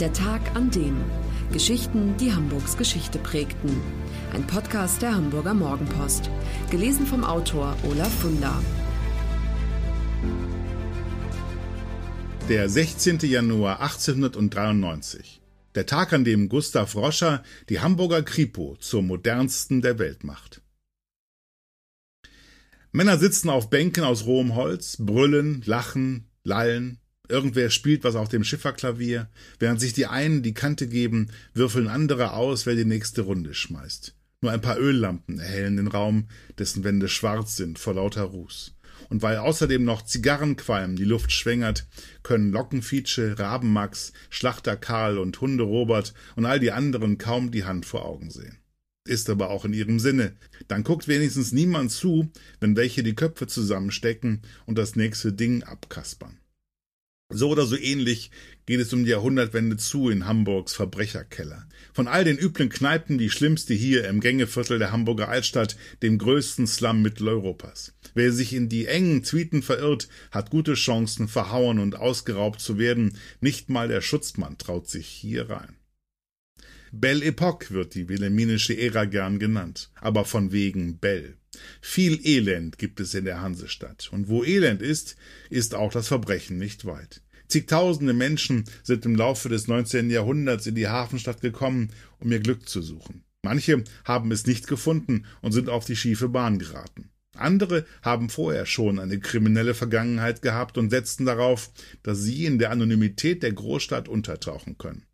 Der Tag an dem. Geschichten, die Hamburgs Geschichte prägten. Ein Podcast der Hamburger Morgenpost. Gelesen vom Autor Olaf Funder. Der 16. Januar 1893. Der Tag, an dem Gustav Roscher die Hamburger Kripo zur modernsten der Welt macht. Männer sitzen auf Bänken aus rohem Holz, brüllen, lachen, lallen. Irgendwer spielt was auf dem Schifferklavier, während sich die einen die Kante geben, würfeln andere aus, wer die nächste Runde schmeißt. Nur ein paar Öllampen erhellen den Raum, dessen Wände schwarz sind vor lauter Ruß. Und weil außerdem noch Zigarrenqualm die Luft schwängert, können Lockenfietsche, Rabenmax, Schlachter Karl und Hunde Robert und all die anderen kaum die Hand vor Augen sehen ist aber auch in ihrem Sinne. Dann guckt wenigstens niemand zu, wenn welche die Köpfe zusammenstecken und das nächste Ding abkaspern. So oder so ähnlich geht es um die Jahrhundertwende zu in Hamburgs Verbrecherkeller. Von all den üblen Kneipen die schlimmste hier im Gängeviertel der Hamburger Altstadt, dem größten Slum Mitteleuropas. Wer sich in die engen Zwieten verirrt, hat gute Chancen, verhauen und ausgeraubt zu werden. Nicht mal der Schutzmann traut sich hier rein. Belle Epoque wird die wilhelminische Ära gern genannt, aber von wegen Belle. Viel Elend gibt es in der Hansestadt, und wo Elend ist, ist auch das Verbrechen nicht weit. Zigtausende Menschen sind im Laufe des 19. Jahrhunderts in die Hafenstadt gekommen, um ihr Glück zu suchen. Manche haben es nicht gefunden und sind auf die schiefe Bahn geraten. Andere haben vorher schon eine kriminelle Vergangenheit gehabt und setzten darauf, dass sie in der Anonymität der Großstadt untertauchen können.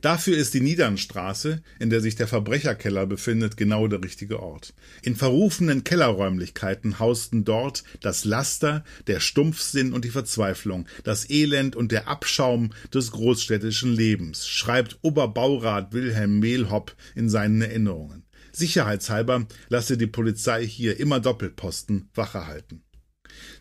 Dafür ist die Niedernstraße, in der sich der Verbrecherkeller befindet, genau der richtige Ort. In verrufenen Kellerräumlichkeiten hausten dort das Laster, der Stumpfsinn und die Verzweiflung, das Elend und der Abschaum des großstädtischen Lebens, schreibt Oberbaurat Wilhelm Mehlhopp in seinen Erinnerungen. Sicherheitshalber lasse die Polizei hier immer Doppelposten Wache halten.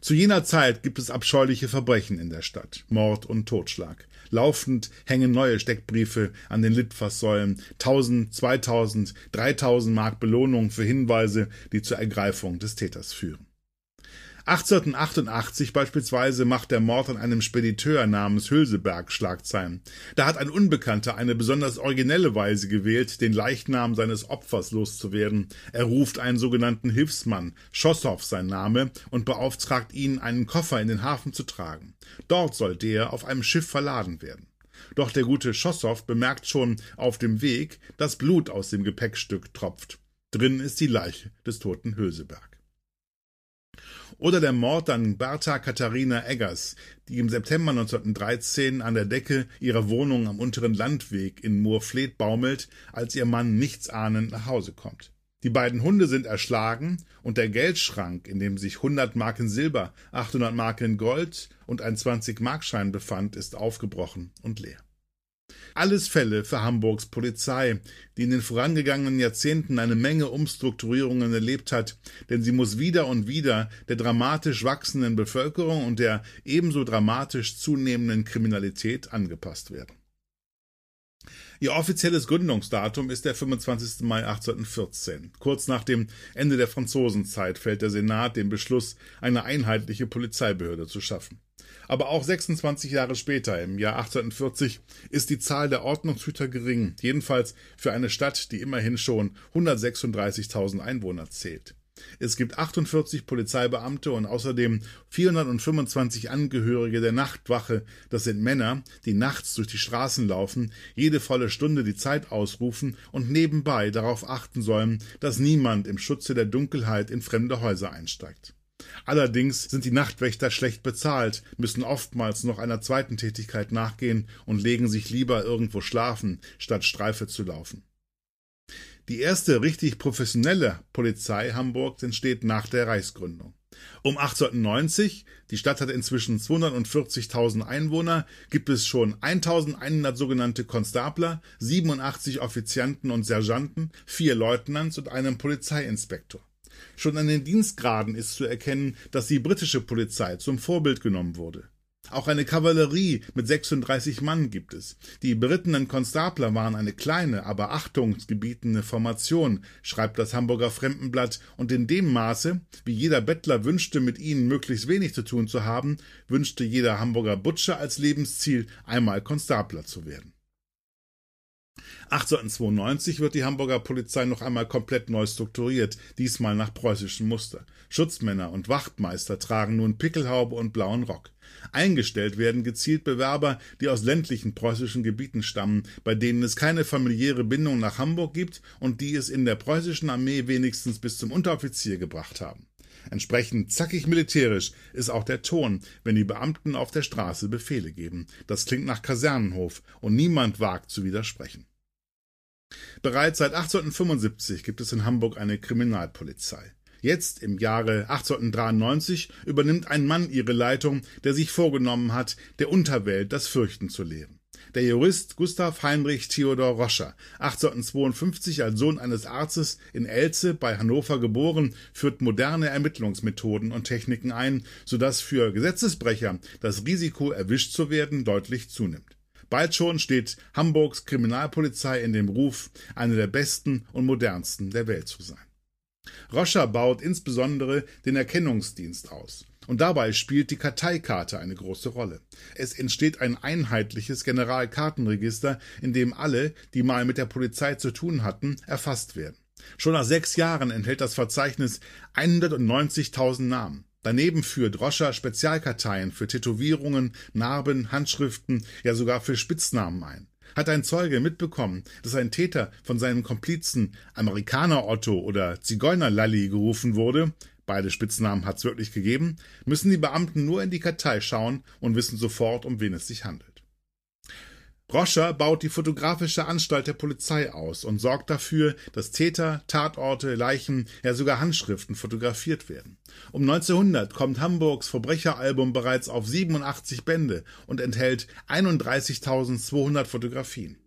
Zu jener Zeit gibt es abscheuliche Verbrechen in der Stadt, Mord und Totschlag. Laufend hängen neue Steckbriefe an den Litfaßsäulen, 1000, 2000, 3000 Mark Belohnung für Hinweise, die zur Ergreifung des Täters führen. 1888 beispielsweise macht der Mord an einem Spediteur namens Hülseberg Schlagzeilen. Da hat ein Unbekannter eine besonders originelle Weise gewählt, den Leichnam seines Opfers loszuwerden. Er ruft einen sogenannten Hilfsmann, Schossow sein Name, und beauftragt ihn, einen Koffer in den Hafen zu tragen. Dort soll der auf einem Schiff verladen werden. Doch der gute Schossow bemerkt schon auf dem Weg, dass Blut aus dem Gepäckstück tropft. Drin ist die Leiche des toten Hülseberg. Oder der Mord an Bertha Katharina Eggers, die im September 1913 an der Decke ihrer Wohnung am unteren Landweg in Moorfleet baumelt, als ihr Mann nichtsahnend nach Hause kommt. Die beiden Hunde sind erschlagen und der Geldschrank, in dem sich 100 Marken Silber, 800 Marken Gold und ein 20-Markschein befand, ist aufgebrochen und leer. Alles Fälle für Hamburgs Polizei, die in den vorangegangenen Jahrzehnten eine Menge Umstrukturierungen erlebt hat, denn sie muss wieder und wieder der dramatisch wachsenden Bevölkerung und der ebenso dramatisch zunehmenden Kriminalität angepasst werden. Ihr offizielles Gründungsdatum ist der 25. Mai 1814. Kurz nach dem Ende der Franzosenzeit fällt der Senat den Beschluss, eine einheitliche Polizeibehörde zu schaffen. Aber auch 26 Jahre später, im Jahr 1840, ist die Zahl der Ordnungshüter gering, jedenfalls für eine Stadt, die immerhin schon 136.000 Einwohner zählt. Es gibt 48 Polizeibeamte und außerdem 425 Angehörige der Nachtwache. Das sind Männer, die nachts durch die Straßen laufen, jede volle Stunde die Zeit ausrufen und nebenbei darauf achten sollen, dass niemand im Schutze der Dunkelheit in fremde Häuser einsteigt. Allerdings sind die Nachtwächter schlecht bezahlt, müssen oftmals noch einer zweiten Tätigkeit nachgehen und legen sich lieber irgendwo schlafen, statt Streife zu laufen. Die erste richtig professionelle Polizei Hamburgs entsteht nach der Reichsgründung. Um 1890, die Stadt hat inzwischen 240.000 Einwohner, gibt es schon 1100 sogenannte Konstabler, 87 Offizianten und Sergeanten, vier Leutnants und einen Polizeiinspektor. Schon an den Dienstgraden ist zu erkennen, dass die britische Polizei zum Vorbild genommen wurde. Auch eine Kavallerie mit 36 Mann gibt es. Die berittenen Konstabler waren eine kleine, aber achtungsgebietende Formation, schreibt das Hamburger Fremdenblatt, und in dem Maße, wie jeder Bettler wünschte, mit ihnen möglichst wenig zu tun zu haben, wünschte jeder Hamburger Butcher als Lebensziel, einmal Konstabler zu werden. 1892 wird die Hamburger Polizei noch einmal komplett neu strukturiert, diesmal nach preußischem Muster. Schutzmänner und Wachtmeister tragen nun Pickelhaube und blauen Rock. Eingestellt werden gezielt Bewerber, die aus ländlichen preußischen Gebieten stammen, bei denen es keine familiäre Bindung nach Hamburg gibt und die es in der preußischen Armee wenigstens bis zum Unteroffizier gebracht haben. Entsprechend zackig militärisch ist auch der Ton, wenn die Beamten auf der Straße Befehle geben. Das klingt nach Kasernenhof und niemand wagt zu widersprechen. Bereits seit 1875 gibt es in Hamburg eine Kriminalpolizei. Jetzt, im Jahre 1893, übernimmt ein Mann ihre Leitung, der sich vorgenommen hat, der Unterwelt das Fürchten zu lehren. Der Jurist Gustav Heinrich Theodor Roscher, 1852 als Sohn eines Arztes in Elze bei Hannover geboren, führt moderne Ermittlungsmethoden und Techniken ein, sodass für Gesetzesbrecher das Risiko, erwischt zu werden, deutlich zunimmt. Bald schon steht Hamburgs Kriminalpolizei in dem Ruf, eine der besten und modernsten der Welt zu sein. Roscher baut insbesondere den Erkennungsdienst aus. Und dabei spielt die Karteikarte eine große Rolle. Es entsteht ein einheitliches Generalkartenregister, in dem alle, die mal mit der Polizei zu tun hatten, erfasst werden. Schon nach sechs Jahren enthält das Verzeichnis 190.000 Namen. Daneben führt Roscher Spezialkarteien für Tätowierungen, Narben, Handschriften, ja sogar für Spitznamen ein. Hat ein Zeuge mitbekommen, dass ein Täter von seinem Komplizen Amerikaner Otto oder Zigeuner Lalli gerufen wurde, beide Spitznamen hat's wirklich gegeben, müssen die Beamten nur in die Kartei schauen und wissen sofort, um wen es sich handelt. Roscher baut die fotografische Anstalt der Polizei aus und sorgt dafür, dass Täter, Tatorte, Leichen, ja sogar Handschriften fotografiert werden. Um 1900 kommt Hamburgs Verbrecheralbum bereits auf 87 Bände und enthält 31.200 Fotografien.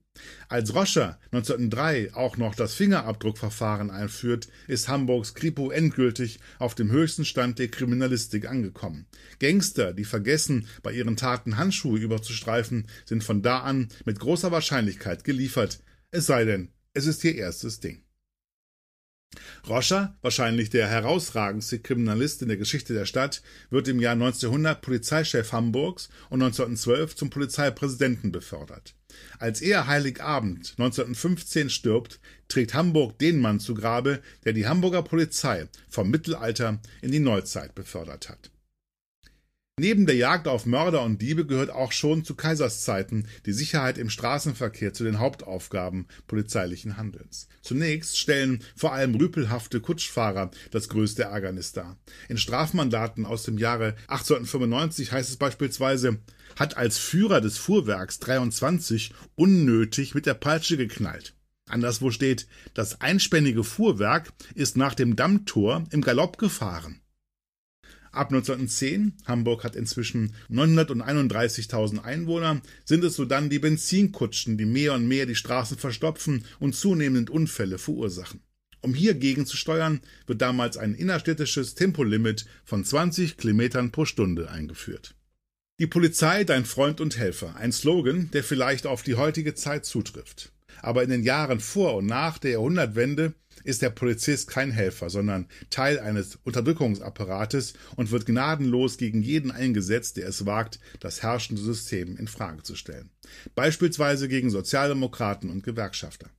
Als Roscher 1903 auch noch das Fingerabdruckverfahren einführt, ist Hamburgs Kripo endgültig auf dem höchsten Stand der Kriminalistik angekommen. Gangster, die vergessen, bei ihren Taten Handschuhe überzustreifen, sind von da an mit großer Wahrscheinlichkeit geliefert. Es sei denn, es ist ihr erstes Ding. Roscher, wahrscheinlich der herausragendste Kriminalist in der Geschichte der Stadt, wird im Jahr 1900 Polizeichef Hamburgs und 1912 zum Polizeipräsidenten befördert. Als er Heiligabend 1915 stirbt, trägt Hamburg den Mann zu Grabe, der die Hamburger Polizei vom Mittelalter in die Neuzeit befördert hat. Neben der Jagd auf Mörder und Diebe gehört auch schon zu Kaiserszeiten die Sicherheit im Straßenverkehr zu den Hauptaufgaben polizeilichen Handelns. Zunächst stellen vor allem rüpelhafte Kutschfahrer das größte Ärgernis dar. In Strafmandaten aus dem Jahre 1895 heißt es beispielsweise, hat als Führer des Fuhrwerks 23 unnötig mit der Peitsche geknallt. Anderswo steht, das einspännige Fuhrwerk ist nach dem Dammtor im Galopp gefahren. Ab 1910, Hamburg hat inzwischen 931.000 Einwohner, sind es sodann die Benzinkutschen, die mehr und mehr die Straßen verstopfen und zunehmend Unfälle verursachen. Um hier gegenzusteuern, wird damals ein innerstädtisches Tempolimit von 20 Kilometern pro Stunde eingeführt. Die Polizei, dein Freund und Helfer, ein Slogan, der vielleicht auf die heutige Zeit zutrifft. Aber in den Jahren vor und nach der Jahrhundertwende ist der Polizist kein Helfer, sondern Teil eines Unterdrückungsapparates und wird gnadenlos gegen jeden eingesetzt, der es wagt, das herrschende System in Frage zu stellen. Beispielsweise gegen Sozialdemokraten und Gewerkschafter.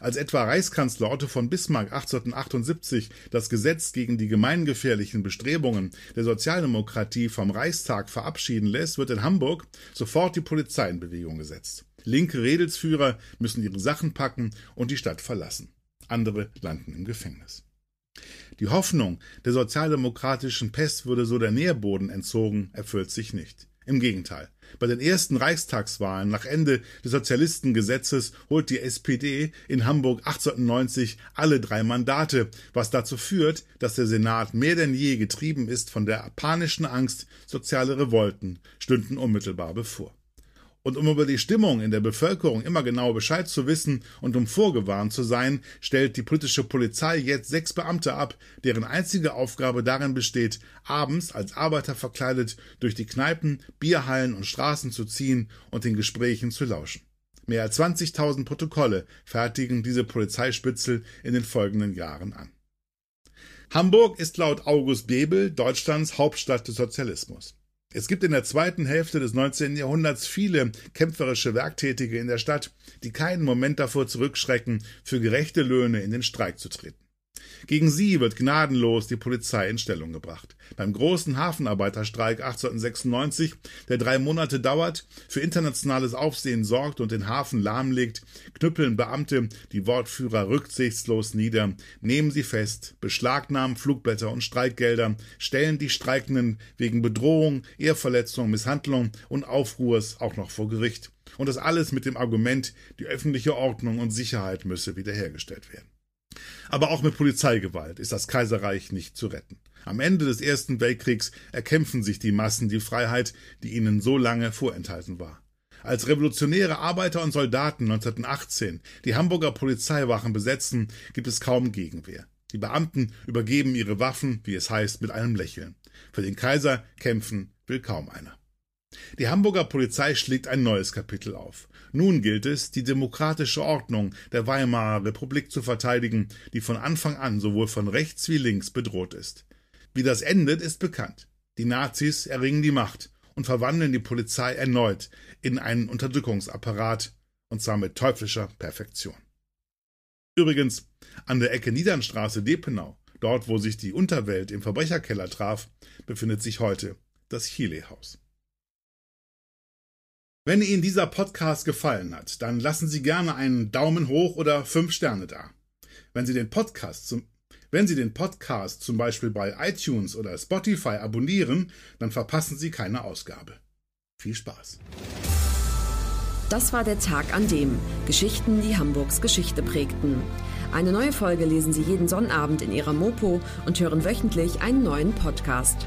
Als etwa Reichskanzler Otto von Bismarck 1878 das Gesetz gegen die gemeingefährlichen Bestrebungen der Sozialdemokratie vom Reichstag verabschieden lässt, wird in Hamburg sofort die Polizei in Bewegung gesetzt. Linke Redelsführer müssen ihre Sachen packen und die Stadt verlassen andere landen im Gefängnis. Die Hoffnung, der sozialdemokratischen Pest würde so der Nährboden entzogen, erfüllt sich nicht. Im Gegenteil. Bei den ersten Reichstagswahlen nach Ende des Sozialistengesetzes holt die SPD in Hamburg 1890 alle drei Mandate, was dazu führt, dass der Senat mehr denn je getrieben ist von der panischen Angst, soziale Revolten stünden unmittelbar bevor. Und um über die Stimmung in der Bevölkerung immer genau Bescheid zu wissen und um vorgewarnt zu sein, stellt die politische Polizei jetzt sechs Beamte ab, deren einzige Aufgabe darin besteht, abends als Arbeiter verkleidet durch die Kneipen, Bierhallen und Straßen zu ziehen und den Gesprächen zu lauschen. Mehr als 20.000 Protokolle fertigen diese Polizeispitzel in den folgenden Jahren an. Hamburg ist laut August Bebel Deutschlands Hauptstadt des Sozialismus. Es gibt in der zweiten Hälfte des 19. Jahrhunderts viele kämpferische Werktätige in der Stadt, die keinen Moment davor zurückschrecken, für gerechte Löhne in den Streik zu treten. Gegen sie wird gnadenlos die Polizei in Stellung gebracht. Beim großen Hafenarbeiterstreik 1896, der drei Monate dauert, für internationales Aufsehen sorgt und den Hafen lahmlegt, knüppeln Beamte die Wortführer rücksichtslos nieder, nehmen sie fest, beschlagnahmen Flugblätter und Streikgelder, stellen die Streikenden wegen Bedrohung, Ehrverletzung, Misshandlung und Aufruhrs auch noch vor Gericht. Und das alles mit dem Argument, die öffentliche Ordnung und Sicherheit müsse wiederhergestellt werden. Aber auch mit Polizeigewalt ist das Kaiserreich nicht zu retten. Am Ende des Ersten Weltkriegs erkämpfen sich die Massen die Freiheit, die ihnen so lange vorenthalten war. Als revolutionäre Arbeiter und Soldaten 1918 die Hamburger Polizeiwachen besetzen, gibt es kaum Gegenwehr. Die Beamten übergeben ihre Waffen, wie es heißt, mit einem Lächeln. Für den Kaiser kämpfen will kaum einer. Die Hamburger Polizei schlägt ein neues Kapitel auf. Nun gilt es, die demokratische Ordnung der Weimarer Republik zu verteidigen, die von Anfang an sowohl von rechts wie links bedroht ist. Wie das endet, ist bekannt. Die Nazis erringen die Macht und verwandeln die Polizei erneut in einen Unterdrückungsapparat, und zwar mit teuflischer Perfektion. Übrigens, an der Ecke Niedernstraße Depenau, dort wo sich die Unterwelt im Verbrecherkeller traf, befindet sich heute das Chile-Haus. Wenn Ihnen dieser Podcast gefallen hat, dann lassen Sie gerne einen Daumen hoch oder fünf Sterne da. Wenn Sie den Podcast zum wenn Sie den Podcast zum Beispiel bei iTunes oder Spotify abonnieren, dann verpassen Sie keine Ausgabe. Viel Spaß. Das war der Tag an dem Geschichten, die Hamburgs Geschichte prägten. Eine neue Folge lesen Sie jeden Sonnabend in Ihrer Mopo und hören wöchentlich einen neuen Podcast.